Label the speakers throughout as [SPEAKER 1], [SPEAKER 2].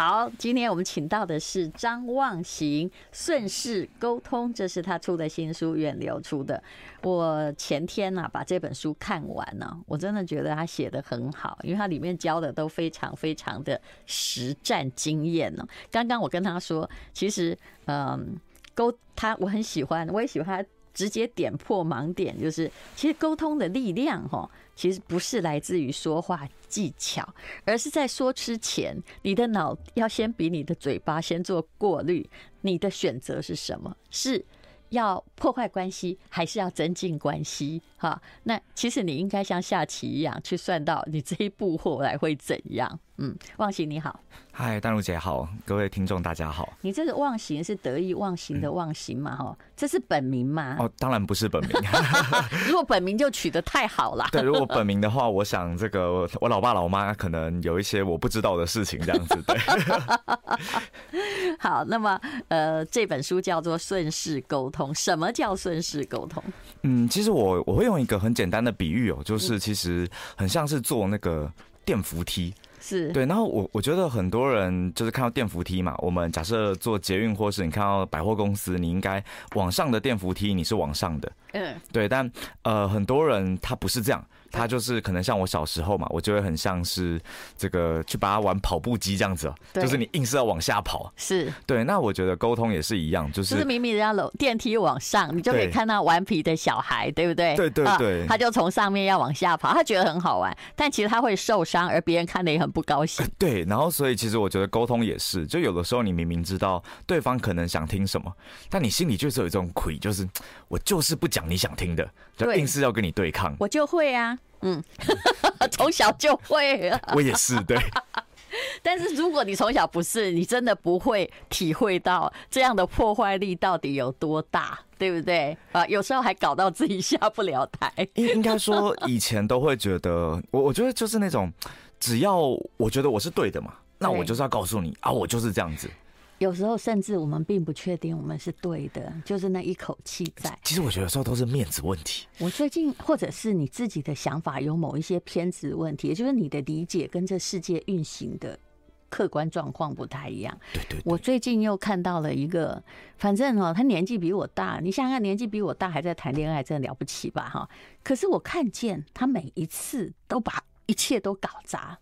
[SPEAKER 1] 好，今天我们请到的是张望行，顺势沟通，这是他出的新书，远流出的。我前天呐、啊、把这本书看完了，我真的觉得他写的很好，因为他里面教的都非常非常的实战经验呢。刚刚我跟他说，其实嗯，沟他我很喜欢，我也喜欢他直接点破盲点，就是其实沟通的力量哈。其实不是来自于说话技巧，而是在说之前，你的脑要先比你的嘴巴先做过滤。你的选择是什么？是要破坏关系，还是要增进关系？哈，那其实你应该像下棋一样去算到你这一步后来会怎样。嗯，忘形你好，
[SPEAKER 2] 嗨，丹如姐好，各位听众大家好。
[SPEAKER 1] 你这个忘形是得意忘形的忘形嘛？哈、嗯，这是本名吗？
[SPEAKER 2] 哦，当然不是本名。
[SPEAKER 1] 如果本名就取得太好了。
[SPEAKER 2] 对，如果本名的话，我想这个我老爸老妈可能有一些我不知道的事情，这样子对。
[SPEAKER 1] 好，那么呃，这本书叫做《顺势沟通》，什么叫顺势沟通？
[SPEAKER 2] 嗯，其实我我会用一个很简单的比喻哦，就是其实很像是坐那个电扶梯。
[SPEAKER 1] 是
[SPEAKER 2] 对，然后我我觉得很多人就是看到电扶梯嘛，我们假设做捷运或是你看到百货公司，你应该往上的电扶梯你是往上的，嗯，对，但呃很多人他不是这样。他就是可能像我小时候嘛，我就会很像是这个去把它玩跑步机这样子哦，就是你硬是要往下跑。
[SPEAKER 1] 是
[SPEAKER 2] 对，那我觉得沟通也是一样，就是就是
[SPEAKER 1] 明明人家楼电梯往上，你就可以看到顽皮的小孩，对不对？
[SPEAKER 2] 对对对，
[SPEAKER 1] 他就从上面要往下跑，他觉得很好玩，但其实他会受伤，而别人看的也很不高兴。
[SPEAKER 2] 对，然后所以其实我觉得沟通也是，就有的时候你明明知道对方可能想听什么，但你心里就是有一种亏，就是我就是不讲你想听的，就硬是要跟你对抗。
[SPEAKER 1] 我就会啊。嗯，从小就会啊。
[SPEAKER 2] 我也是，对。
[SPEAKER 1] 但是如果你从小不是，你真的不会体会到这样的破坏力到底有多大，对不对？啊，有时候还搞到自己下不了台。
[SPEAKER 2] 应应该说，以前都会觉得，我我觉得就是那种，只要我觉得我是对的嘛，那我就是要告诉你啊，我就是这样子。
[SPEAKER 1] 有时候甚至我们并不确定我们是对的，就是那一口气在。
[SPEAKER 2] 其实我觉得有时候都是面子问题。
[SPEAKER 1] 我最近或者是你自己的想法有某一些偏执问题，也就是你的理解跟这世界运行的客观状况不太一样。
[SPEAKER 2] 对对。
[SPEAKER 1] 我最近又看到了一个，反正哦，他年纪比我大，你想想看，年纪比我大还在谈恋爱，真的了不起吧？哈。可是我看见他每一次都把一切都搞砸，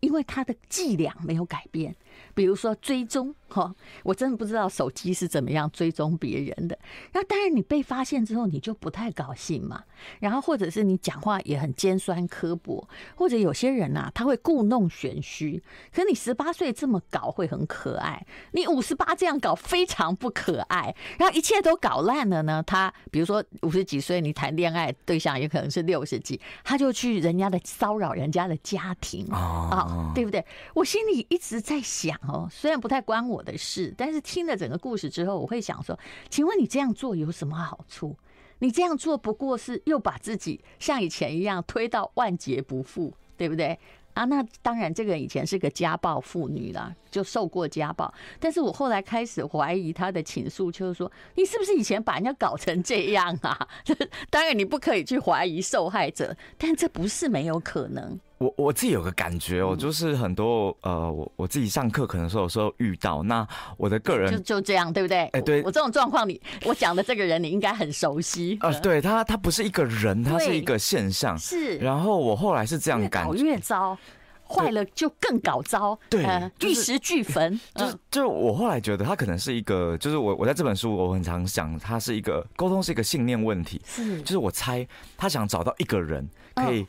[SPEAKER 1] 因为他的伎俩没有改变。比如说追踪哈，我真的不知道手机是怎么样追踪别人的。那当然，你被发现之后，你就不太高兴嘛。然后或者是你讲话也很尖酸刻薄，或者有些人呐、啊，他会故弄玄虚。可你十八岁这么搞会很可爱，你五十八这样搞非常不可爱。然后一切都搞烂了呢，他比如说五十几岁，你谈恋爱对象也可能是六十几，他就去人家的骚扰人家的家庭啊，对不对？我心里一直在想。讲哦，虽然不太关我的事，但是听了整个故事之后，我会想说，请问你这样做有什么好处？你这样做不过是又把自己像以前一样推到万劫不复，对不对？啊，那当然，这个以前是个家暴妇女啦，就受过家暴。但是我后来开始怀疑她的倾诉，就是说，你是不是以前把人家搞成这样啊？当然，你不可以去怀疑受害者，但这不是没有可能。
[SPEAKER 2] 我我自己有个感觉哦，就是很多呃，我我自己上课可能说有时候遇到，那我的个人
[SPEAKER 1] 就就这样，对不对？哎，对我，我这种状况，你我讲的这个人，你应该很熟悉啊。
[SPEAKER 2] 对他，他不是一个人，他是一个现象。是。然后我后来是这样感觉，
[SPEAKER 1] 越糟，坏了就更搞糟。
[SPEAKER 2] 对，
[SPEAKER 1] 玉石俱焚。
[SPEAKER 2] 就是就是我后来觉得他可能是一个，就是我我在这本书我很常想，他是一个沟通是一个信念问题。是。就是我猜他想找到一个人可以。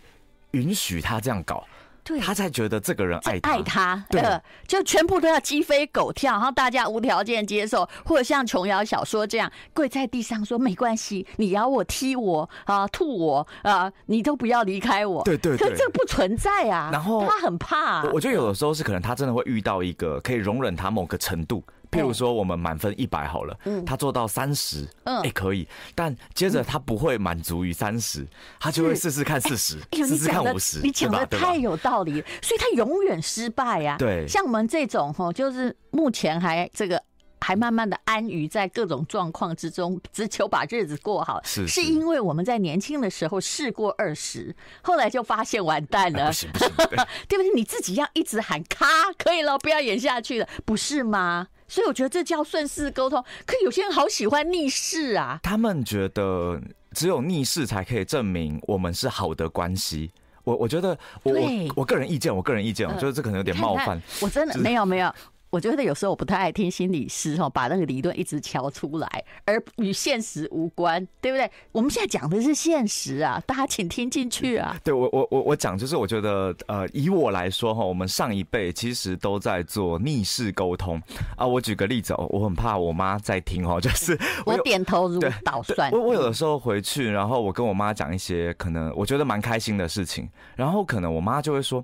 [SPEAKER 2] 允许他这样搞，对，他才觉得这个人爱他，爱他，对，
[SPEAKER 1] 就全部都要鸡飞狗跳，然后大家无条件接受，或者像琼瑶小说这样跪在地上说没关系，你咬我、踢我啊、吐我啊，你都不要离开我，
[SPEAKER 2] 对对，
[SPEAKER 1] 可这不存在啊。然后他很怕，
[SPEAKER 2] 我觉得有的时候是可能他真的会遇到一个可以容忍他某个程度。譬如说，我们满分一百好了，嗯。他做到三十，嗯，哎，可以，但接着他不会满足于三十，他就会试试看四十，试试看五十，
[SPEAKER 1] 你讲的太有道理，所以他永远失败呀。对，像我们这种哈，就是目前还这个还慢慢的安于在各种状况之中，只求把日子过好，
[SPEAKER 2] 是，
[SPEAKER 1] 是因为我们在年轻的时候试过二十，后来就发现完蛋了，
[SPEAKER 2] 不行不行，
[SPEAKER 1] 对不对？你自己要一直喊咔，可以了，不要演下去了，不是吗？所以我觉得这叫顺势沟通。可有些人好喜欢逆势啊，
[SPEAKER 2] 他们觉得只有逆势才可以证明我们是好的关系。我我觉得我我我个人意见，我个人意见，我觉得这可能有点冒犯。
[SPEAKER 1] 我真的没有没有。我觉得有时候我不太爱听心理师哈，把那个理论一直敲出来，而与现实无关，对不对？我们现在讲的是现实啊，大家请听进去啊。
[SPEAKER 2] 对我我我我讲就是，我觉得呃，以我来说哈，我们上一辈其实都在做逆势沟通啊。我举个例子哦，我很怕我妈在听哦，就是
[SPEAKER 1] 我，我点头如捣蒜。
[SPEAKER 2] 我我有的时候回去，然后我跟我妈讲一些可能我觉得蛮开心的事情，然后可能我妈就会说。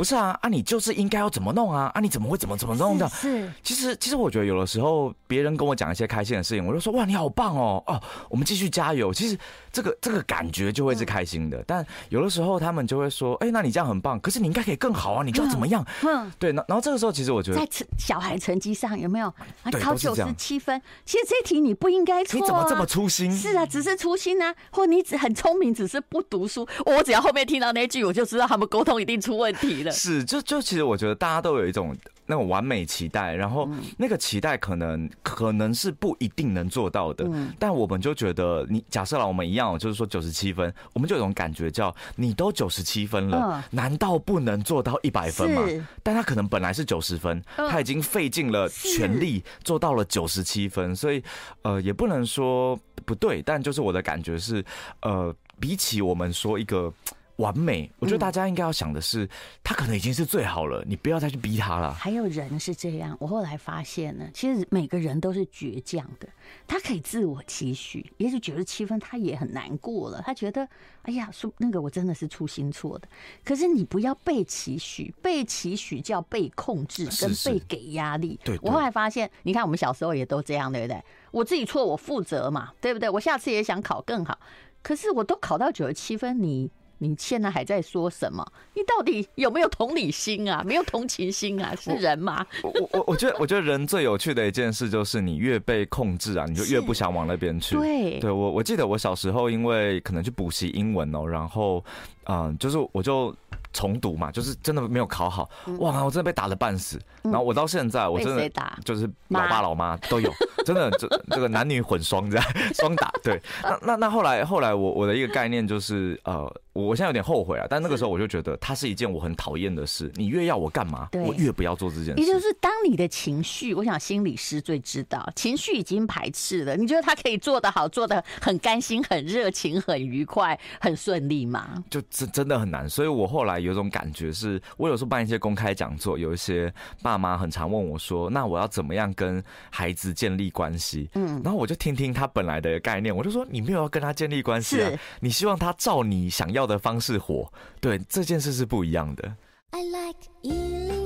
[SPEAKER 2] 不是啊，啊你就是应该要怎么弄啊，啊你怎么会怎么怎么弄的？
[SPEAKER 1] 是，
[SPEAKER 2] 其实其实我觉得有的时候别人跟我讲一些开心的事情，我就说哇你好棒哦哦，我们继续加油。其实这个这个感觉就会是开心的，嗯、但有的时候他们就会说，哎、欸，那你这样很棒，可是你应该可以更好啊，你就要怎么样？嗯，对，然然后这个时候其实我觉得
[SPEAKER 1] 在小孩成绩上有没有啊？考九十七分，其实这题你不应该错、啊，
[SPEAKER 2] 你怎么这么粗心？
[SPEAKER 1] 是啊，只是粗心啊，或你只很聪明，只是不读书。我只要后面听到那句，我就知道他们沟通一定出问题了。
[SPEAKER 2] 是，就就。其实我觉得大家都有一种那种完美期待，然后那个期待可能可能是不一定能做到的。但我们就觉得，你假设了我们一样，就是说九十七分，我们就有种感觉叫你都九十七分了，难道不能做到一百分吗？但他可能本来是九十分，他已经费尽了全力做到了九十七分，所以呃也不能说不对，但就是我的感觉是，呃，比起我们说一个。完美，我觉得大家应该要想的是，他可能已经是最好了，你不要再去逼他了。
[SPEAKER 1] 还有人是这样，我后来发现呢，其实每个人都是倔强的，他可以自我期许，也许九十七分他也很难过了，他觉得，哎呀，说那个我真的是粗心错的。可是你不要被期许，被期许叫被控制跟被给压力。对，我后来发现，你看我们小时候也都这样，对不对？我自己错，我负责嘛，对不对？我下次也想考更好，可是我都考到九十七分，你。你现在还在说什么？你到底有没有同理心啊？没有同情心啊？是人吗？
[SPEAKER 2] 我我我觉得，我觉得人最有趣的一件事就是，你越被控制啊，你就越不想往那边去。
[SPEAKER 1] 对，
[SPEAKER 2] 对我我记得我小时候因为可能去补习英文哦，然后嗯，就是我就。重读嘛，就是真的没有考好，哇！我真的被打的半死。然后我到现在，我真的就是老爸老妈都有，真的这这个男女混双这样双打。对，那那那后来后来我我的一个概念就是呃。我现在有点后悔啊，但那个时候我就觉得它是一件我很讨厌的事。你越要我干嘛，我越不要做这件事。
[SPEAKER 1] 也就是当你的情绪，我想心理师最知道，情绪已经排斥了，你觉得他可以做得好，做得很甘心、很热情、很愉快、很顺利吗？
[SPEAKER 2] 就真真的很难。所以我后来有种感觉是，我有时候办一些公开讲座，有一些爸妈很常问我说：“那我要怎么样跟孩子建立关系？”嗯，然后我就听听他本来的概念，我就说：“你没有要跟他建立关系啊，你希望他照你想要的方式活，对，这件事是不一样的。I like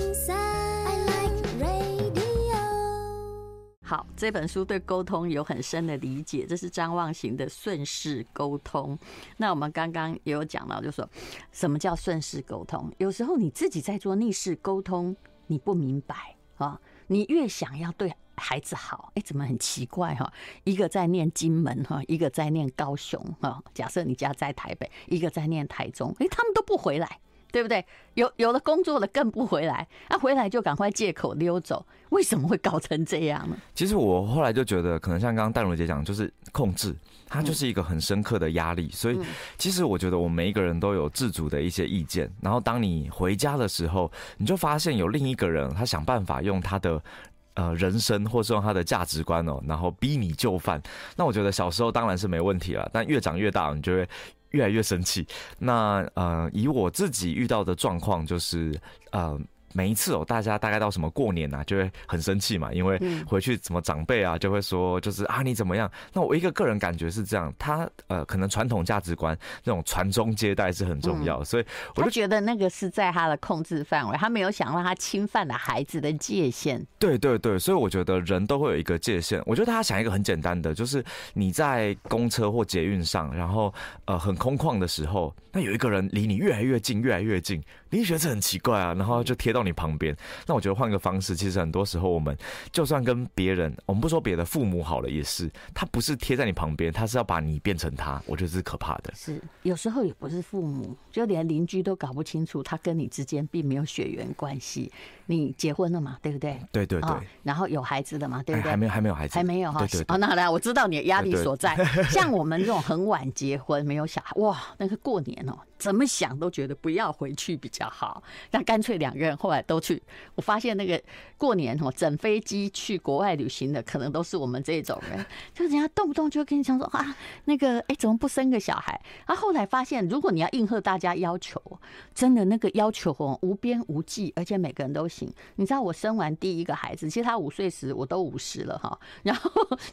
[SPEAKER 1] 好，这本书对沟通有很深的理解，这是张望行的顺势沟通。那我们刚刚也有讲到，就说什么叫顺势沟通？有时候你自己在做逆势沟通，你不明白啊，你越想要对。孩子好，哎，怎么很奇怪哈？一个在念金门哈，一个在念高雄哈。假设你家在台北，一个在念台中，哎，他们都不回来，对不对？有有了工作了更不回来，那回来就赶快借口溜走，为什么会搞成这样呢？
[SPEAKER 2] 其实我后来就觉得，可能像刚刚戴茹姐讲，就是控制，它就是一个很深刻的压力。所以，其实我觉得我们每一个人都有自主的一些意见。然后，当你回家的时候，你就发现有另一个人，他想办法用他的。呃，人生或是用他的价值观哦，然后逼你就范。那我觉得小时候当然是没问题了，但越长越大，你就会越来越生气。那呃，以我自己遇到的状况就是呃。每一次哦，大家大概到什么过年啊，就会很生气嘛，因为回去怎么长辈啊，就会说就是啊你怎么样？那我一个个人感觉是这样，他呃可能传统价值观那种传宗接代是很重要，所以我就
[SPEAKER 1] 觉得那个是在他的控制范围，他没有想让他侵犯了孩子的界限。
[SPEAKER 2] 对对对，所以我觉得人都会有一个界限。我觉得他想一个很简单的，就是你在公车或捷运上，然后呃很空旷的时候，那有一个人离你越来越近，越来越近。你觉得这很奇怪啊，然后就贴到你旁边。那我觉得换个方式，其实很多时候我们就算跟别人，我们不说别的，父母好了也是，他不是贴在你旁边，他是要把你变成他，我觉得这是可怕的。
[SPEAKER 1] 是，有时候也不是父母，就连邻居都搞不清楚，他跟你之间并没有血缘关系。你结婚了嘛？对不对？
[SPEAKER 2] 对对对。
[SPEAKER 1] 然后有孩子了嘛？对不对？
[SPEAKER 2] 还没有，还没有孩子，
[SPEAKER 1] 还没有哈。对那来，我知道你的压力所在。像我们这种很晚结婚，没有小孩，哇，那个过年哦，怎么想都觉得不要回去比较好。那干脆两个人后来都去。我发现那个过年哦，整飞机去国外旅行的，可能都是我们这种人，就人家动不动就跟你讲说啊，那个哎，怎么不生个小孩？啊，后来发现，如果你要应和大家要求，真的那个要求哦，无边无际，而且每个人都行。你知道我生完第一个孩子，其实他五岁时我都五十了哈，然后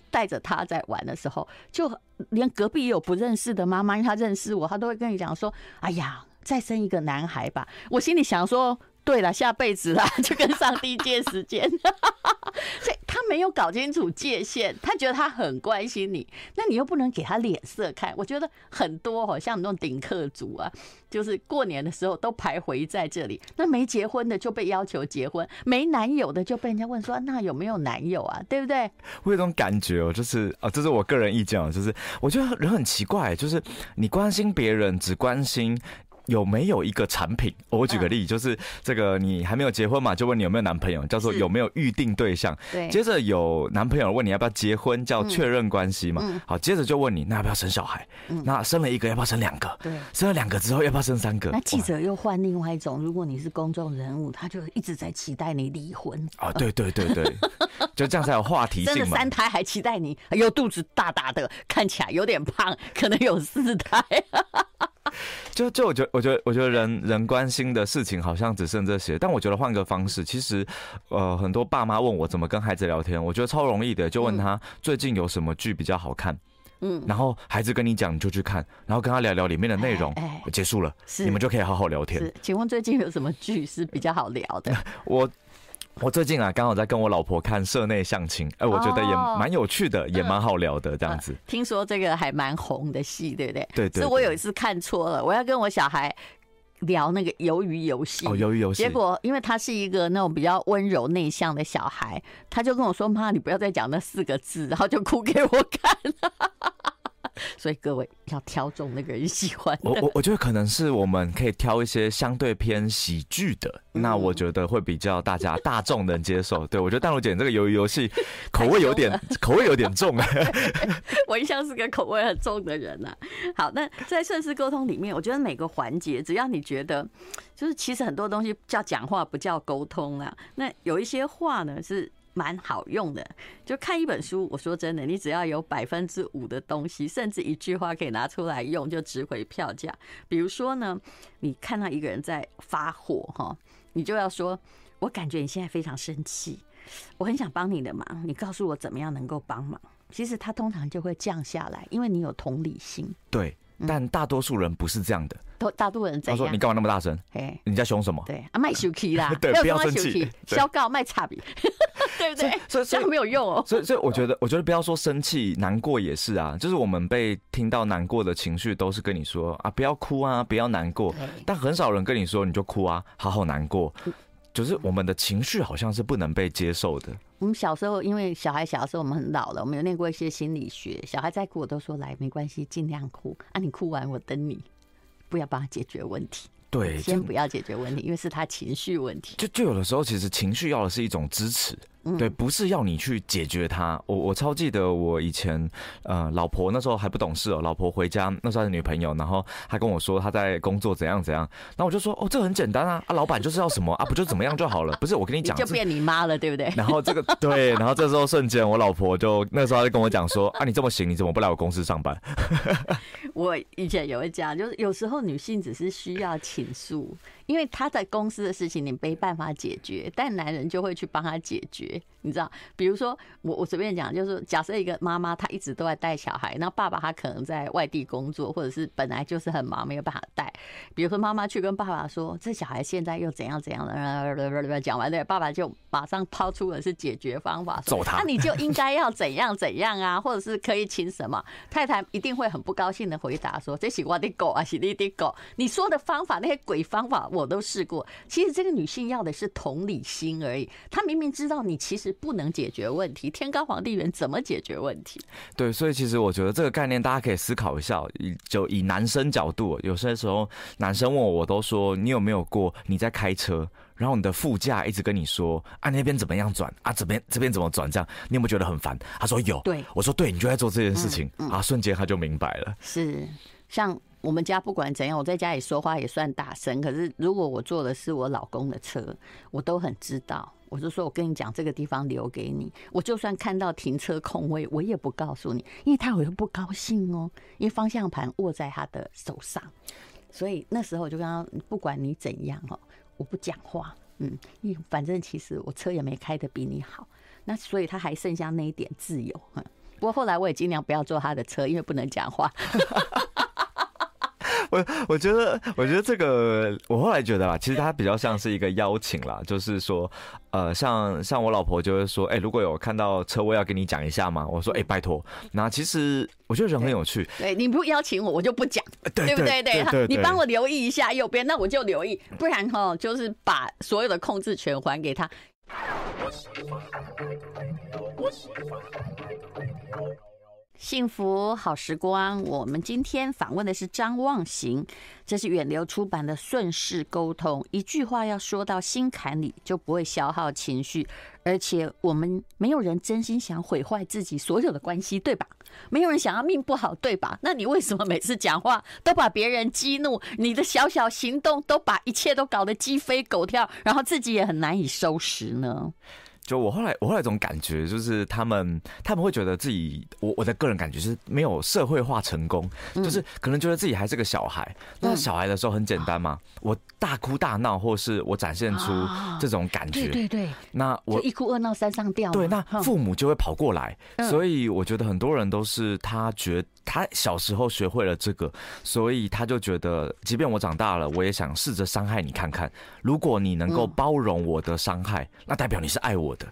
[SPEAKER 1] 带着他在玩的时候，就连隔壁也有不认识的妈妈，因为她认识我，她都会跟你讲说：“哎呀，再生一个男孩吧。”我心里想说。对了，下辈子啦，就跟上帝借时间，所以他没有搞清楚界限，他觉得他很关心你，那你又不能给他脸色看。我觉得很多好像那种顶客族啊，就是过年的时候都徘徊在这里。那没结婚的就被要求结婚，没男友的就被人家问说，那有没有男友啊？对不对？
[SPEAKER 2] 我有种感觉哦，就是啊，这是我个人意见哦，就是我觉得人很奇怪，就是你关心别人只关心。有没有一个产品？我举个例，就是这个你还没有结婚嘛，就问你有没有男朋友，叫做有没有预定对象。对。接着有男朋友问你要不要结婚，叫确认关系嘛。好，接着就问你那要不要生小孩？那生了一个要不要生两个？对。生了两个之后要不要生三个？
[SPEAKER 1] 那记者又换另外一种，如果你是公众人物，他就一直在期待你离婚。
[SPEAKER 2] 啊，对对对对，就这样才有话题性嘛。
[SPEAKER 1] 三胎还期待你，又肚子大大的，看起来有点胖，可能有四胎。
[SPEAKER 2] 就就我觉得，我觉得，我觉得人人关心的事情好像只剩这些。但我觉得换个方式，其实，呃，很多爸妈问我怎么跟孩子聊天，我觉得超容易的，就问他最近有什么剧比较好看，嗯，然后孩子跟你讲，你就去看，然后跟他聊聊里面的内容，哎，结束了，是你们就可以好好聊天。
[SPEAKER 1] 是，请问最近有什么剧是比较好聊的？
[SPEAKER 2] 我。我最近啊，刚好在跟我老婆看社内相亲，哎，我觉得也蛮有趣的，也蛮好聊的，这样子。
[SPEAKER 1] 听说这个还蛮红的戏，对不对？
[SPEAKER 2] 对对。
[SPEAKER 1] 是我有一次看错了，我要跟我小孩聊那个鱿鱼游戏，
[SPEAKER 2] 哦，鱿鱼游戏。结
[SPEAKER 1] 果因为他是一个那种比较温柔内向的小孩，他就跟我说：“妈，你不要再讲那四个字。”然后就哭给我看。所以各位要挑中那个人喜欢的。
[SPEAKER 2] 我我我觉得可能是我们可以挑一些相对偏喜剧的，那我觉得会比较大家大众能接受。对，我觉得淡如姐这个鱿鱼游戏 口味有点口味有点重啊。
[SPEAKER 1] 我一向是个口味很重的人啊。好，那在顺势沟通里面，我觉得每个环节，只要你觉得，就是其实很多东西叫讲话不叫沟通啊。那有一些话呢是。蛮好用的，就看一本书。我说真的，你只要有百分之五的东西，甚至一句话可以拿出来用，就值回票价。比如说呢，你看到一个人在发火哈，你就要说：“我感觉你现在非常生气，我很想帮你的忙，你告诉我怎么样能够帮忙。”其实他通常就会降下来，因为你有同理心。
[SPEAKER 2] 对。但大多数人不是这样的，
[SPEAKER 1] 都大多数人。
[SPEAKER 2] 他说：“你干嘛那么大声？哎，你在凶什么？”
[SPEAKER 1] 对啊，卖手气啦，
[SPEAKER 2] 对，不要生气，
[SPEAKER 1] 消告卖差别，对不对？
[SPEAKER 2] 所以这样
[SPEAKER 1] 没有用哦。
[SPEAKER 2] 所以所以我觉得，我觉得不要说生气、难过也是啊。就是我们被听到难过的情绪，都是跟你说啊，不要哭啊，不要难过。但很少人跟你说，你就哭啊，好好难过。就是我们的情绪好像是不能被接受的。
[SPEAKER 1] 我们小时候，因为小孩小的时候我们很老了，我们有念过一些心理学。小孩在哭，我都说来没关系，尽量哭啊，你哭完我等你，不要帮他解决问题。
[SPEAKER 2] 对，
[SPEAKER 1] 先不要解决问题，因为是他情绪问题。
[SPEAKER 2] 就就有的时候，其实情绪要的是一种支持。对，不是要你去解决它。我我超记得我以前，呃，老婆那时候还不懂事哦。老婆回家那时候还是女朋友，然后她跟我说她在工作怎样怎样，然后我就说哦，这很简单啊，啊，老板就是要什么啊，不就怎么样就好了。不是我跟你讲，
[SPEAKER 1] 就变你妈了，对不对？
[SPEAKER 2] 然后这个对，然后这时候瞬间我老婆就那时候她就跟我讲说啊，你这么行，你怎么不来我公司上班？
[SPEAKER 1] 我以前也会讲，就是有时候女性只是需要倾诉。因为他在公司的事情你没办法解决，但男人就会去帮他解决，你知道？比如说我我随便讲，就是假设一个妈妈她一直都在带小孩，那爸爸他可能在外地工作，或者是本来就是很忙没有办法带。比如说妈妈去跟爸爸说，这小孩现在又怎样怎样的，讲完对，爸爸就马上抛出的是解决方法，
[SPEAKER 2] 揍他，
[SPEAKER 1] 那你就应该要怎样怎样啊，或者是可以请什么？太太一定会很不高兴的回答说，这是我的狗啊，是你的狗，你说的方法那些鬼方法我。我都试过。其实这个女性要的是同理心而已。她明明知道你其实不能解决问题，天高皇帝远，怎么解决问题？
[SPEAKER 2] 对，所以其实我觉得这个概念大家可以思考一下。以就以男生角度，有些时候男生问我，我都说你有没有过你在开车，然后你的副驾一直跟你说啊那边怎么样转啊这边这边怎么转这样，你有没有觉得很烦？他说有。对，我说对，你就在做这件事情、嗯嗯、啊，瞬间他就明白了。
[SPEAKER 1] 是像。我们家不管怎样，我在家里说话也算大声。可是如果我坐的是我老公的车，我都很知道。我就说，我跟你讲，这个地方留给你。我就算看到停车空位，我也不告诉你，因为他会不高兴哦。因为方向盘握在他的手上，所以那时候我就跟他，不管你怎样哦，我不讲话。嗯，因反正其实我车也没开得比你好，那所以他还剩下那一点自由。不过后来我也尽量不要坐他的车，因为不能讲话。
[SPEAKER 2] 我我觉得，我觉得这个，我后来觉得啦，其实它比较像是一个邀请啦，就是说，呃，像像我老婆就会说，哎、欸，如果有看到车位要跟你讲一下嘛？我说，哎、欸，拜托。那其实我觉得人很有趣，
[SPEAKER 1] 对，对你不邀请我，我就不讲，对不对？对，你帮我留意一下右边，那我就留意，不然哈，就是把所有的控制权还给他。幸福好时光，我们今天访问的是张望行，这是远流出版的《顺势沟通》，一句话要说到心坎里，就不会消耗情绪，而且我们没有人真心想毁坏自己所有的关系，对吧？没有人想要命不好，对吧？那你为什么每次讲话都把别人激怒，你的小小行动都把一切都搞得鸡飞狗跳，然后自己也很难以收拾呢？
[SPEAKER 2] 就我后来，我后来这种感觉就是，他们他们会觉得自己，我我的个人感觉是没有社会化成功，就是可能觉得自己还是个小孩。那小孩的时候很简单嘛，我大哭大闹，或是我展现出这种感觉，
[SPEAKER 1] 对对对。
[SPEAKER 2] 那我
[SPEAKER 1] 一哭二闹三上吊，
[SPEAKER 2] 对，那父母就会跑过来。所以我觉得很多人都是他觉他小时候学会了这个，所以他就觉得，即便我长大了，我也想试着伤害你看看。如果你能够包容我的伤害，那代表你是爱我的。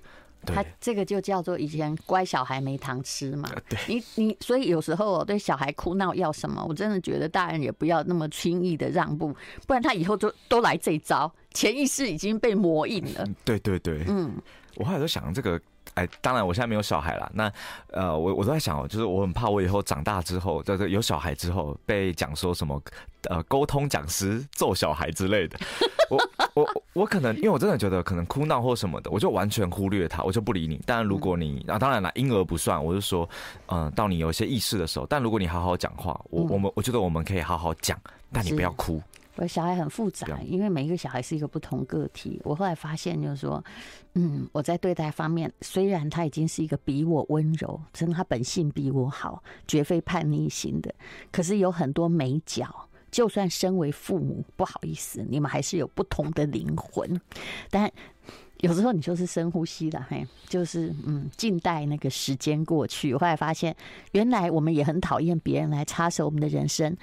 [SPEAKER 1] 他这个就叫做以前乖小孩没糖吃嘛。对你你所以有时候对小孩哭闹要什么，我真的觉得大人也不要那么轻易的让步，不然他以后就都来这一招，潜意识已经被磨印了。
[SPEAKER 2] 对对对，嗯，我后来就想这个。哎，当然，我现在没有小孩了。那，呃，我我都在想哦，就是我很怕我以后长大之后，就是有小孩之后被讲说什么，呃，沟通讲师揍小孩之类的。我我我可能，因为我真的觉得可能哭闹或什么的，我就完全忽略他，我就不理你。但如果你啊，当然了，婴儿不算，我就说，嗯、呃，到你有些意识的时候，但如果你好好讲话，我我们我觉得我们可以好好讲，但你不要哭。
[SPEAKER 1] 我小孩很复杂，因为每一个小孩是一个不同个体。我后来发现，就是说，嗯，我在对待方面，虽然他已经是一个比我温柔，真的他本性比我好，绝非叛逆型的，可是有很多美角。就算身为父母，不好意思，你们还是有不同的灵魂。但有时候你就是深呼吸了，嘿，就是嗯，静待那个时间过去。我后来发现，原来我们也很讨厌别人来插手我们的人生。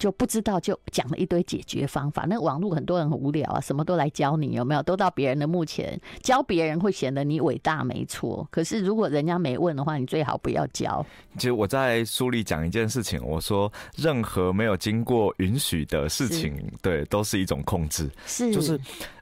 [SPEAKER 1] 就不知道就讲了一堆解决方法。那网络很多人很无聊啊，什么都来教你，有没有？都到别人的墓前教别人，会显得你伟大，没错。可是如果人家没问的话，你最好不要教。
[SPEAKER 2] 其实我在书里讲一件事情，我说任何没有经过允许的事情，对，都是一种控制。
[SPEAKER 1] 是，
[SPEAKER 2] 就是。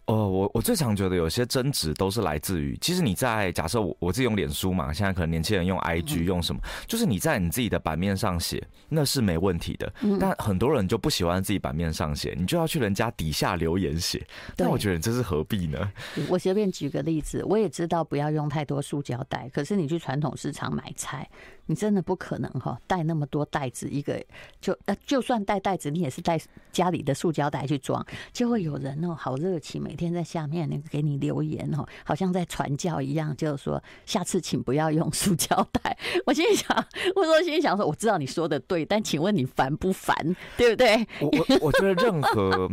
[SPEAKER 2] 呃，我我最常觉得有些争执都是来自于，其实你在假设我我自己用脸书嘛，现在可能年轻人用 IG 用什么，就是你在你自己的版面上写，那是没问题的。但很多人就不喜欢自己版面上写，你就要去人家底下留言写。但我觉得你这是何必呢？
[SPEAKER 1] 我随便举个例子，我也知道不要用太多塑胶袋，可是你去传统市场买菜。你真的不可能哈带那么多袋子，一个就呃就算带袋子，你也是带家里的塑胶袋去装，就会有人哦好热情，每天在下面那个给你留言哦，好像在传教一样，就是说下次请不要用塑胶袋。我心里想，我说心里想说，我知道你说的对，但请问你烦不烦？对不对？
[SPEAKER 2] 我我我觉得任何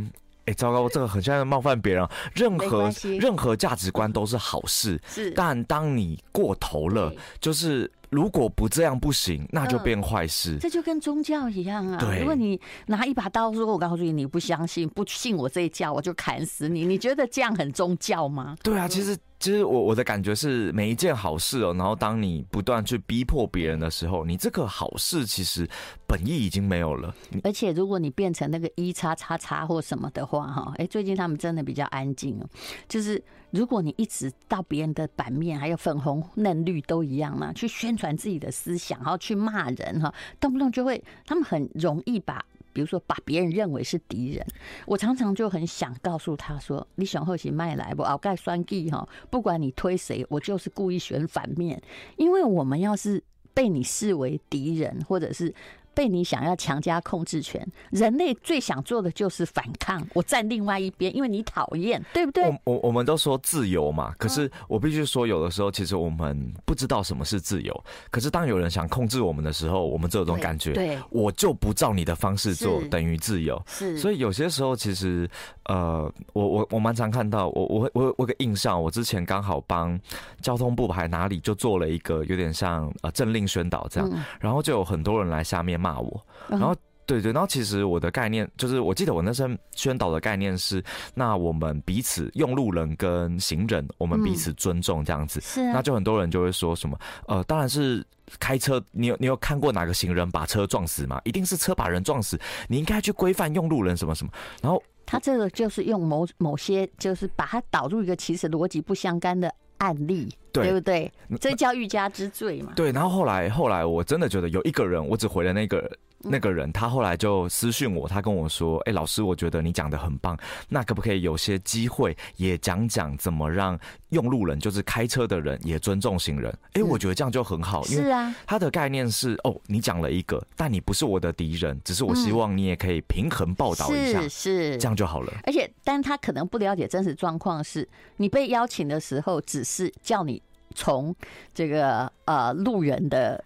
[SPEAKER 2] 哎糟糕，我这个很像冒犯别人，任何任何价值观都是好事，是，但当你过头了，就是。如果不这样不行，那就变坏事。
[SPEAKER 1] 呃，这就跟宗教一样啊。对，如果你拿一把刀说，我告诉你，你不相信，不信我这一教，我就砍死你。你觉得这样很宗教吗？
[SPEAKER 2] 对啊，其实。其实我我的感觉是，每一件好事哦，然后当你不断去逼迫别人的时候，你这个好事其实本意已经没有了。
[SPEAKER 1] 而且如果你变成那个一叉叉叉或什么的话，哈，哎，最近他们真的比较安静哦。就是如果你一直到别人的版面，还有粉红嫩绿都一样嘛，去宣传自己的思想，然后去骂人哈，动不动就会，他们很容易把。比如说，把别人认为是敌人，我常常就很想告诉他说：“你想喝起麦来不？我盖酸计哈，不管你推谁，我就是故意选反面，因为我们要是被你视为敌人，或者是。”被你想要强加控制权，人类最想做的就是反抗。我站另外一边，因为你讨厌，对不对？
[SPEAKER 2] 我我我们都说自由嘛，可是我必须说，有的时候其实我们不知道什么是自由。可是当有人想控制我们的时候，我们这种感觉，对，我就不照你的方式做，等于自由。是，所以有些时候其实，呃，我我我蛮常看到，我我我我有个印象，我之前刚好帮交通部还哪里就做了一个有点像呃政令宣导这样，然后就有很多人来下面。骂我，然后对对，然后其实我的概念就是，我记得我那时候宣导的概念是，那我们彼此用路人跟行人，我们彼此尊重这样子。是，那就很多人就会说什么，呃，当然是开车，你有你有看过哪个行人把车撞死吗？一定是车把人撞死，你应该去规范用路人什么什么。然后
[SPEAKER 1] 他这个就是用某某些，就是把它导入一个其实逻辑不相干的案例，对，对不对？这叫欲加之罪嘛。
[SPEAKER 2] 对，然后后来后来，我真的觉得有一个人，我只回了那个人。那个人他后来就私讯我，他跟我说：“哎，老师，我觉得你讲的很棒，那可不可以有些机会也讲讲怎么让用路人，就是开车的人也尊重行人？哎，我觉得这样就很好，因为他的概念是哦，你讲了一个，但你不是我的敌人，只是我希望你也可以平衡报道一下，是是，这样就好了。
[SPEAKER 1] 而且，但他可能不了解真实状况，是你被邀请的时候，只是叫你从这个呃路人的。”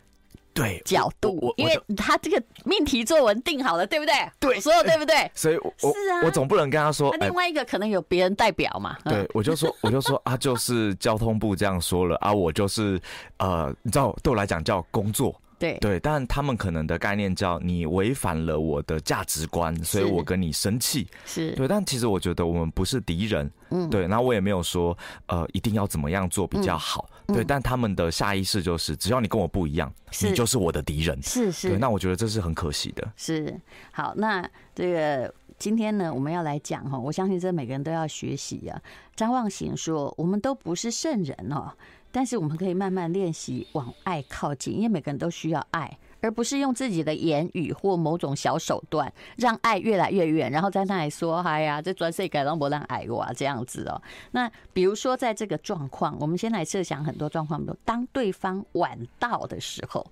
[SPEAKER 2] 对
[SPEAKER 1] 角度，因为他这个命题作文定好了，对不对？
[SPEAKER 2] 对，
[SPEAKER 1] 说的对不对？
[SPEAKER 2] 所以我，我是啊，我总不能跟他说，
[SPEAKER 1] 那另外一个可能有别人代表嘛？
[SPEAKER 2] 对，我就说，我就说啊，就是交通部这样说了啊，我就是呃，你知道，对我来讲叫工作。对对，但他们可能的概念叫你违反了我的价值观，所以我跟你生气。是对，但其实我觉得我们不是敌人。嗯，对，那我也没有说呃一定要怎么样做比较好。嗯、对，但他们的下意识就是，只要你跟我不一样，你就是我的敌人。是是，对，那我觉得这是很可惜的。
[SPEAKER 1] 是好，那这个今天呢，我们要来讲哈，我相信这每个人都要学习啊。张望行说，我们都不是圣人哦。但是我们可以慢慢练习往爱靠近，因为每个人都需要爱，而不是用自己的言语或某种小手段让爱越来越远，然后在那里说：“哎呀，这专设改让不让爱我啊这样子哦。”那比如说在这个状况，我们先来设想很多状况，比如当对方晚到的时候，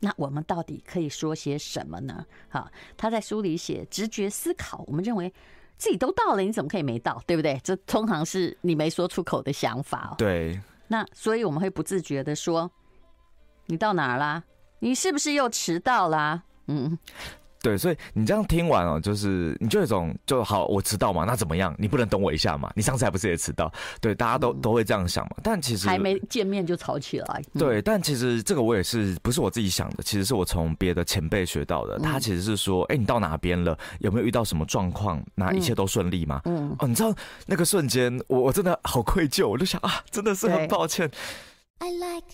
[SPEAKER 1] 那我们到底可以说些什么呢？哈，他在书里写直觉思考，我们认为自己都到了，你怎么可以没到？对不对？这通常是你没说出口的想法哦。
[SPEAKER 2] 对。
[SPEAKER 1] 那所以我们会不自觉的说：“你到哪儿啦？你是不是又迟到啦？”嗯，
[SPEAKER 2] 对，所以你这样听完哦，就是你就有一种就好，我迟到嘛，那怎么样？你不能等我一下嘛？你上次还不是也迟到？对，大家都都会这样想嘛。但其实
[SPEAKER 1] 还没见面就吵起来。
[SPEAKER 2] 对，但其实这个我也是不是我自己想的，其实是我从别的前辈学到的。他其实是说：“哎，你到哪边了？有没有遇到什么状况？那一切都顺利吗？”嗯，哦，你知道那个瞬间，我我真的好愧疚，我就想啊，真的是很抱歉。I like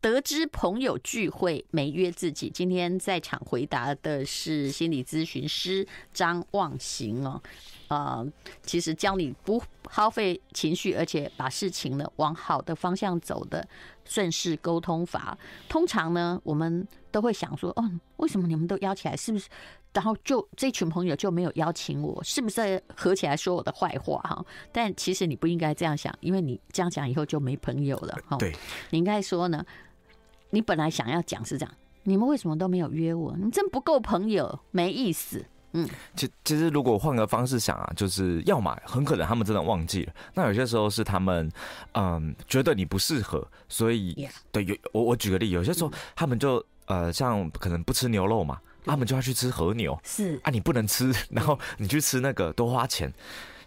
[SPEAKER 1] 得知朋友聚会没约自己，今天在场回答的是心理咨询师张望行哦。呃，其实教你不耗费情绪，而且把事情呢往好的方向走的顺势沟通法。通常呢，我们都会想说，哦，为什么你们都邀起来？是不是？然后就这群朋友就没有邀请我？是不是合起来说我的坏话？哈，但其实你不应该这样想，因为你这样讲以后就没朋友了。哈，对，你应该说呢。你本来想要讲是这样，你们为什么都没有约我？你真不够朋友，没意思。嗯，
[SPEAKER 2] 其其实如果换个方式想啊，就是要么很可能他们真的忘记了，那有些时候是他们嗯觉得你不适合，所以.对有我我举个例，有些时候他们就呃像可能不吃牛肉嘛，他们就要去吃和牛，是啊，你不能吃，然后你去吃那个多花钱。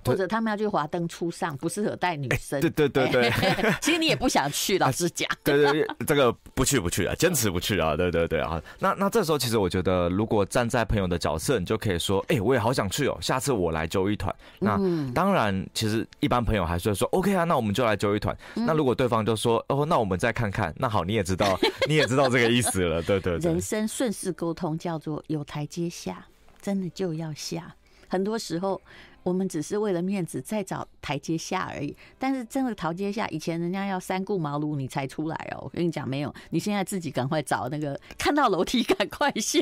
[SPEAKER 1] 或者他们要去华灯初上，不适合带女生。
[SPEAKER 2] 对对对对，
[SPEAKER 1] 其实你也不想去，老实讲。
[SPEAKER 2] 对对对，这个不去不去啊，坚持不去啊。对对对啊，那那这时候其实我觉得，如果站在朋友的角色，你就可以说，哎，我也好想去哦，下次我来揪一团。那当然，其实一般朋友还是会说，OK 啊，那我们就来揪一团。那如果对方就说，哦，那我们再看看，那好，你也知道，你也知道这个意思了。对对对，
[SPEAKER 1] 人生顺势沟通叫做有台阶下，真的就要下。很多时候。我们只是为了面子再找台阶下而已，但是真的台阶下，以前人家要三顾茅庐你才出来哦。我跟你讲，没有，你现在自己赶快找那个，看到楼梯赶快下，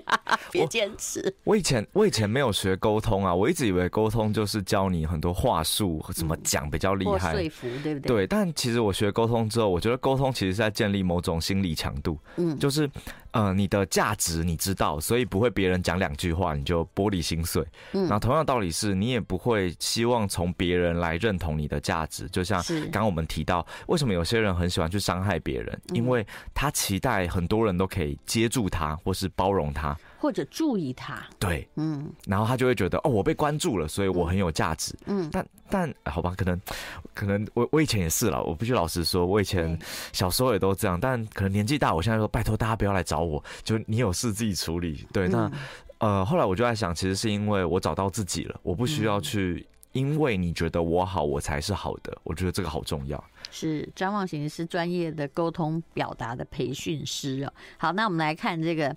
[SPEAKER 1] 别坚持。
[SPEAKER 2] 我，我以前我以前没有学沟通啊，我一直以为沟通就是教你很多话术，怎么讲比较厉害，
[SPEAKER 1] 说服对不对？
[SPEAKER 2] 对，但其实我学沟通之后，我觉得沟通其实是在建立某种心理强度，嗯，就是。呃，你的价值你知道，所以不会别人讲两句话你就玻璃心碎。嗯，然后同样道理是，你也不会希望从别人来认同你的价值。就像刚刚我们提到，为什么有些人很喜欢去伤害别人？因为他期待很多人都可以接住他，或是包容他。
[SPEAKER 1] 或者注意他，
[SPEAKER 2] 对，嗯，然后他就会觉得哦，我被关注了，所以我很有价值，嗯，但但好吧，可能可能我我以前也是了，我必须老实说，我以前小时候也都这样，但可能年纪大，我现在说拜托大家不要来找我，就你有事自己处理，对，那呃后来我就在想，其实是因为我找到自己了，我不需要去因为你觉得我好，我才是好的，我觉得这个好重要。
[SPEAKER 1] 是张望行是专业的沟通表达的培训师哦。好，那我们来看这个。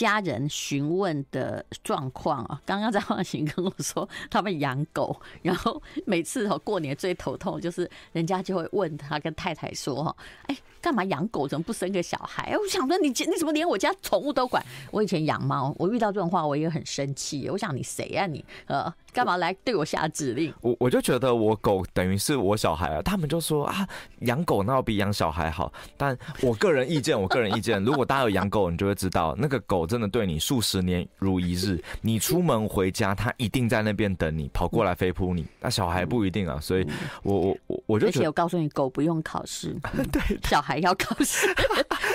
[SPEAKER 1] 家人询问的状况啊，刚刚张万行跟我说，他们养狗，然后每次哦过年最头痛就是人家就会问他跟太太说哈，哎。干嘛养狗？怎么不生个小孩？我想说你，你怎么连我家宠物都管？我以前养猫，我遇到这种话，我也很生气。我想你谁啊你？呃，干嘛来对我下指令？
[SPEAKER 2] 我我就觉得我狗等于是我小孩啊。他们就说啊，养狗那要比养小孩好。但我个人意见，我个人意见，如果大家有养狗，你就会知道，那个狗真的对你数十年如一日。你出门回家，它一定在那边等你，跑过来飞扑你。那小孩不一定啊。所以我我我我就
[SPEAKER 1] 而且我告诉你，狗不用考试，对小孩。要考试，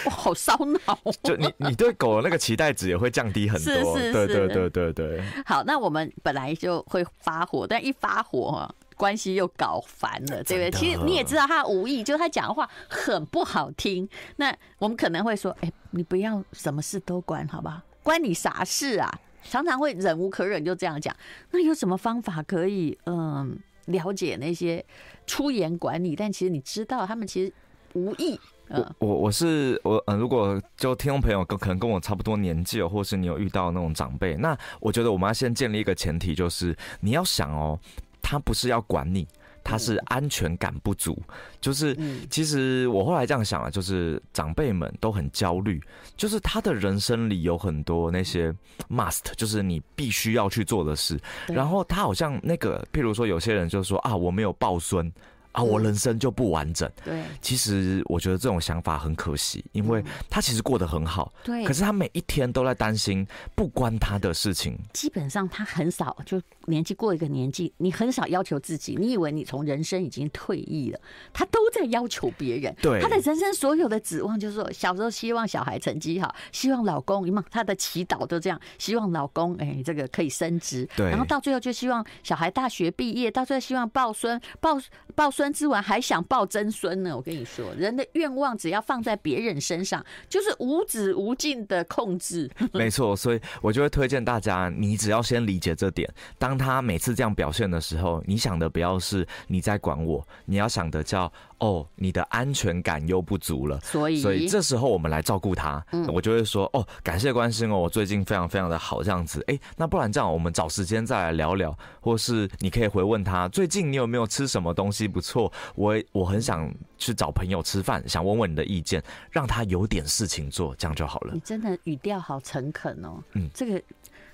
[SPEAKER 1] 我，好烧脑！
[SPEAKER 2] 就你，你对狗的那个期待值也会降低很多。是是是，对对对对对。
[SPEAKER 1] 好，那我们本来就会发火，但一发火哈，关系又搞烦了，对不对？其实你也知道他无意，就他讲的话很不好听。那我们可能会说，哎、欸，你不要什么事都管，好不好？关你啥事啊？常常会忍无可忍，就这样讲。那有什么方法可以嗯了解那些出言管理？但其实你知道，他们其实。无意，
[SPEAKER 2] 我我我是我嗯，如果就听众朋友跟可能跟我差不多年纪哦，或是你有遇到那种长辈，那我觉得我们要先建立一个前提，就是你要想哦，他不是要管你，他是安全感不足。就是其实我后来这样想啊，就是长辈们都很焦虑，就是他的人生里有很多那些 must，就是你必须要去做的事，然后他好像那个，譬如说有些人就说啊，我没有抱孙。啊，我人生就不完整。对，其实我觉得这种想法很可惜，因为他其实过得很好。对，可是他每一天都在担心不关他的事情。
[SPEAKER 1] 基本上他很少，就年纪过一个年纪，你很少要求自己。你以为你从人生已经退役了，他都在要求别人。对，他的人生所有的指望就是说，小时候希望小孩成绩好，希望老公，他的祈祷都这样，希望老公哎这个可以升职。对，然后到最后就希望小孩大学毕业，到最后希望抱孙抱抱孙。之完还想抱曾孙呢？我跟你说，人的愿望只要放在别人身上，就是无止无尽的控制。
[SPEAKER 2] 没错，所以我就会推荐大家，你只要先理解这点。当他每次这样表现的时候，你想的不要是你在管我，你要想的叫。哦，你的安全感又不足了，所以所以这时候我们来照顾他，嗯，我就会说哦，感谢关心哦，我最近非常非常的好，这样子，哎，那不然这样，我们找时间再来聊聊，或是你可以回问他，最近你有没有吃什么东西不错？我我很想去找朋友吃饭，想问问你的意见，让他有点事情做，这样就好了。
[SPEAKER 1] 你真的语调好诚恳哦，嗯，这个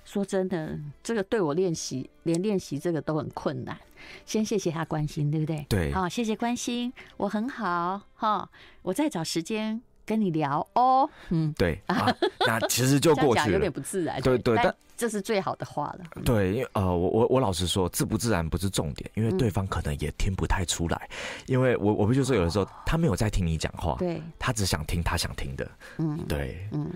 [SPEAKER 1] 说真的，这个对我练习，连练习这个都很困难。先谢谢他关心，对不对？对，好，谢谢关心，我很好哈，我再找时间跟你聊哦。嗯，
[SPEAKER 2] 对啊，那其实就 过去了，
[SPEAKER 1] 有点不自然。
[SPEAKER 2] 对对，但
[SPEAKER 1] 这是最好的话了。
[SPEAKER 2] 对，因为呃，我我我老实说，自不自然不是重点，因为对方可能也听不太出来，因为我我不就说有的时候他没有在听你讲话，对，他只想听他想听的。嗯，对，嗯。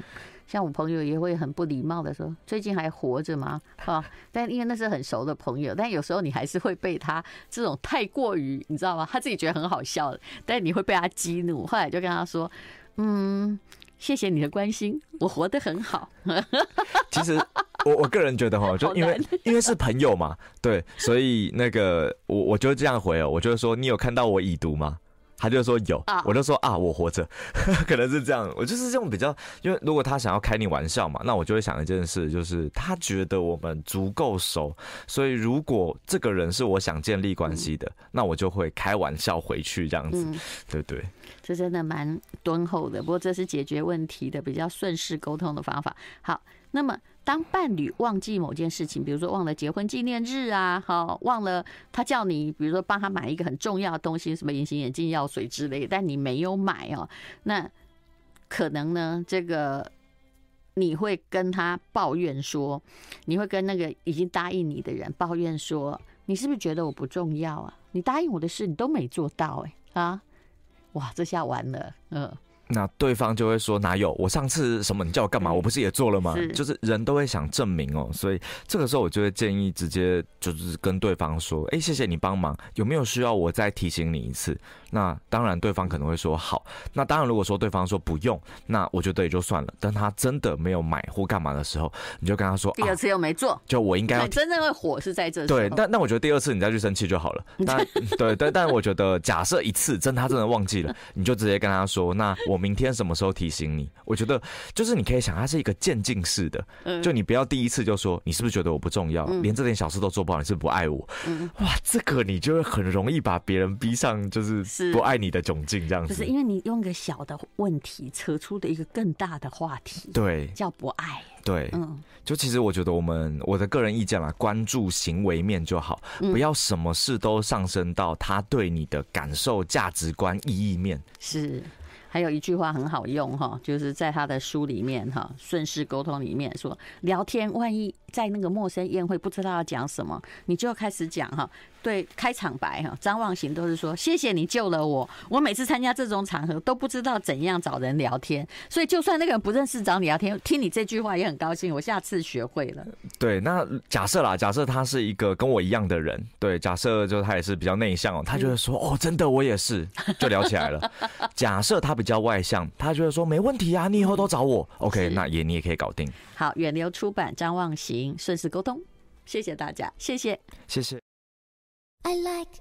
[SPEAKER 1] 像我朋友也会很不礼貌的说：“最近还活着吗？”啊，但因为那是很熟的朋友，但有时候你还是会被他这种太过于，你知道吗？他自己觉得很好笑，但你会被他激怒。后来就跟他说：“嗯，谢谢你的关心，我活得很好。”
[SPEAKER 2] 其实我我个人觉得哈，就因为因为是朋友嘛，对，所以那个我我就这样回哦，我就说：“你有看到我已读吗？”他就说有，我就说啊，我活着，可能是这样。我就是这种比较，因为如果他想要开你玩笑嘛，那我就会想一件事，就是他觉得我们足够熟，所以如果这个人是我想建立关系的，那我就会开玩笑回去这样子，对不对？
[SPEAKER 1] 这真的蛮敦厚的，不过这是解决问题的比较顺势沟通的方法。好，那么。当伴侣忘记某件事情，比如说忘了结婚纪念日啊，好，忘了他叫你，比如说帮他买一个很重要的东西，什么隐形眼镜、药水之类，但你没有买哦，那可能呢，这个你会跟他抱怨说，你会跟那个已经答应你的人抱怨说，你是不是觉得我不重要啊？你答应我的事你都没做到，哎啊，哇，这下完了，嗯。
[SPEAKER 2] 那对方就会说哪有？我上次什么？你叫我干嘛？我不是也做了吗？是就是人都会想证明哦，所以这个时候我就会建议直接就是跟对方说：哎，谢谢你帮忙，有没有需要我再提醒你一次？那当然，对方可能会说好。那当然，如果说对方说不用，那我觉得也就算了。但他真的没有买或干嘛的时候，你就跟他说：
[SPEAKER 1] 第二次又没做，啊、
[SPEAKER 2] 就我应该要
[SPEAKER 1] 真正会火是在这时候。
[SPEAKER 2] 对，但 那我觉得第二次你再去生气就好了。但 对，但但我觉得假设一次真他真的忘记了，你就直接跟他说：那我明天什么时候？提醒你，我觉得就是你可以想，它是一个渐进式的，就你不要第一次就说你是不是觉得我不重要，连这点小事都做不好，你是不是不爱我？哇，这个你就会很容易把别人逼上就是不爱你的窘境，这样子。
[SPEAKER 1] 就是因为你用个小的问题扯出的一个更大的话题，
[SPEAKER 2] 对，
[SPEAKER 1] 叫不爱。
[SPEAKER 2] 对，嗯，就其实我觉得我们我的个人意见啦，关注行为面就好，不要什么事都上升到他对你的感受、价值观、意义面。
[SPEAKER 1] 是。还有一句话很好用哈，就是在他的书里面哈，顺势沟通里面说，聊天万一在那个陌生宴会不知道要讲什么，你就要开始讲哈。对，开场白哈，张望行都是说谢谢你救了我。我每次参加这种场合都不知道怎样找人聊天，所以就算那个人不认识找你聊天，听你这句话也很高兴。我下次学会了。
[SPEAKER 2] 对，那假设啦，假设他是一个跟我一样的人，对，假设就是他也是比较内向哦，他就会说哦，真的我也是，就聊起来了。假设他比较外向，他就会说没问题啊，你以后都找我。OK，那也你也可以搞定。
[SPEAKER 1] 好，远流出版张望行顺势沟通，谢谢大家，谢谢，
[SPEAKER 2] 谢谢。I like